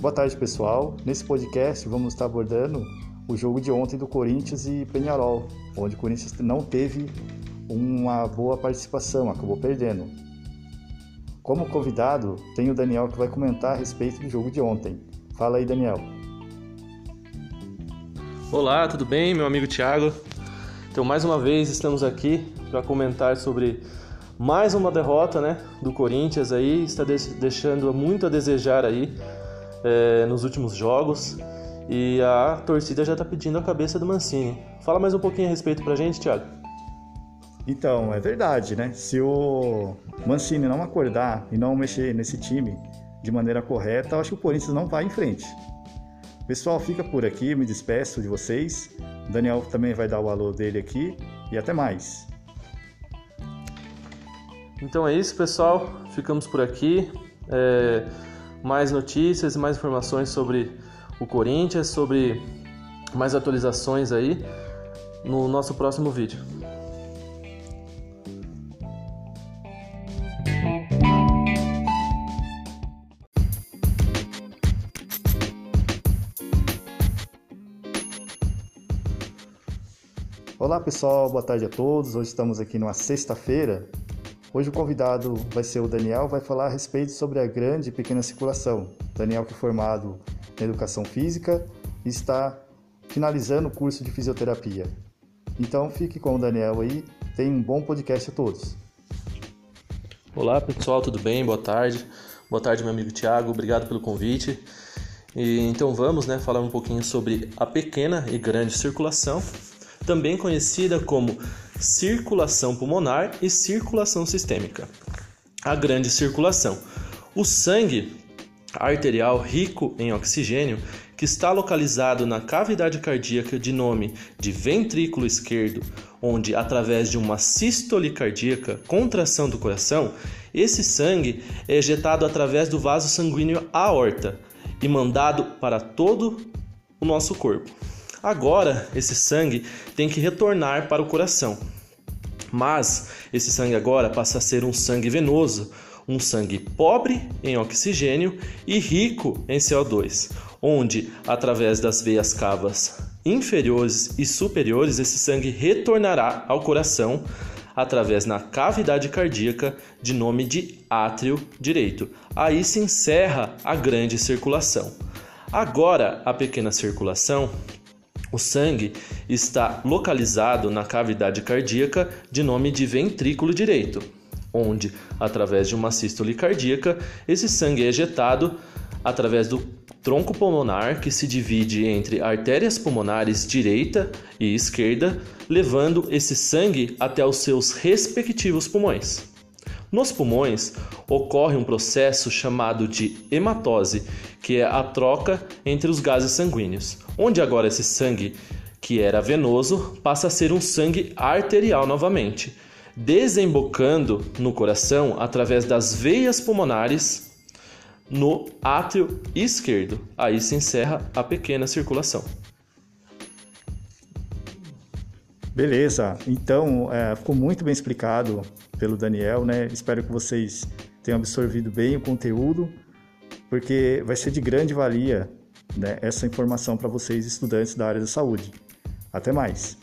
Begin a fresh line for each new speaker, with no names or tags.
Boa tarde, pessoal. Nesse podcast vamos estar abordando o jogo de ontem do Corinthians e Penharol, onde o Corinthians não teve uma boa participação, acabou perdendo. Como convidado, tem o Daniel que vai comentar a respeito do jogo de ontem. Fala aí, Daniel.
Olá, tudo bem, meu amigo Thiago? Então, mais uma vez estamos aqui para comentar sobre mais uma derrota, né, do Corinthians aí, está deixando muito a desejar aí é, nos últimos jogos e a torcida já está pedindo a cabeça do Mancini. Fala mais um pouquinho a respeito pra gente, Thiago.
Então, é verdade, né? Se o Mancini não acordar e não mexer nesse time de maneira correta, eu acho que o Corinthians não vai em frente. Pessoal, fica por aqui, me despeço de vocês. O Daniel também vai dar o alô dele aqui e até mais.
Então é isso, pessoal. Ficamos por aqui. É, mais notícias mais informações sobre o Corinthians, sobre mais atualizações aí no nosso próximo vídeo.
Olá pessoal, boa tarde a todos. Hoje estamos aqui numa sexta-feira. Hoje o convidado vai ser o Daniel, vai falar a respeito sobre a grande e pequena circulação. Daniel que é formado em educação física e está finalizando o curso de fisioterapia. Então fique com o Daniel aí, tenha um bom podcast a todos.
Olá pessoal, tudo bem? Boa tarde. Boa tarde, meu amigo Tiago, obrigado pelo convite. E, então vamos né, falar um pouquinho sobre a pequena e grande circulação também conhecida como circulação pulmonar e circulação sistêmica. A grande circulação. O sangue arterial rico em oxigênio, que está localizado na cavidade cardíaca de nome de ventrículo esquerdo, onde através de uma sístole cardíaca, contração do coração, esse sangue é ejetado através do vaso sanguíneo aorta e mandado para todo o nosso corpo. Agora, esse sangue tem que retornar para o coração. Mas esse sangue agora passa a ser um sangue venoso, um sangue pobre em oxigênio e rico em CO2, onde, através das veias cavas inferiores e superiores, esse sangue retornará ao coração através na cavidade cardíaca de nome de átrio direito. Aí se encerra a grande circulação. Agora, a pequena circulação o sangue está localizado na cavidade cardíaca de nome de ventrículo direito, onde, através de uma sístole cardíaca, esse sangue é ejetado através do tronco pulmonar que se divide entre artérias pulmonares direita e esquerda, levando esse sangue até os seus respectivos pulmões. Nos pulmões ocorre um processo chamado de hematose, que é a troca entre os gases sanguíneos, onde agora esse sangue que era venoso passa a ser um sangue arterial novamente, desembocando no coração através das veias pulmonares no átrio esquerdo. Aí se encerra a pequena circulação.
Beleza, então é, ficou muito bem explicado pelo Daniel, né? Espero que vocês tenham absorvido bem o conteúdo, porque vai ser de grande valia né, essa informação para vocês, estudantes da área da saúde. Até mais!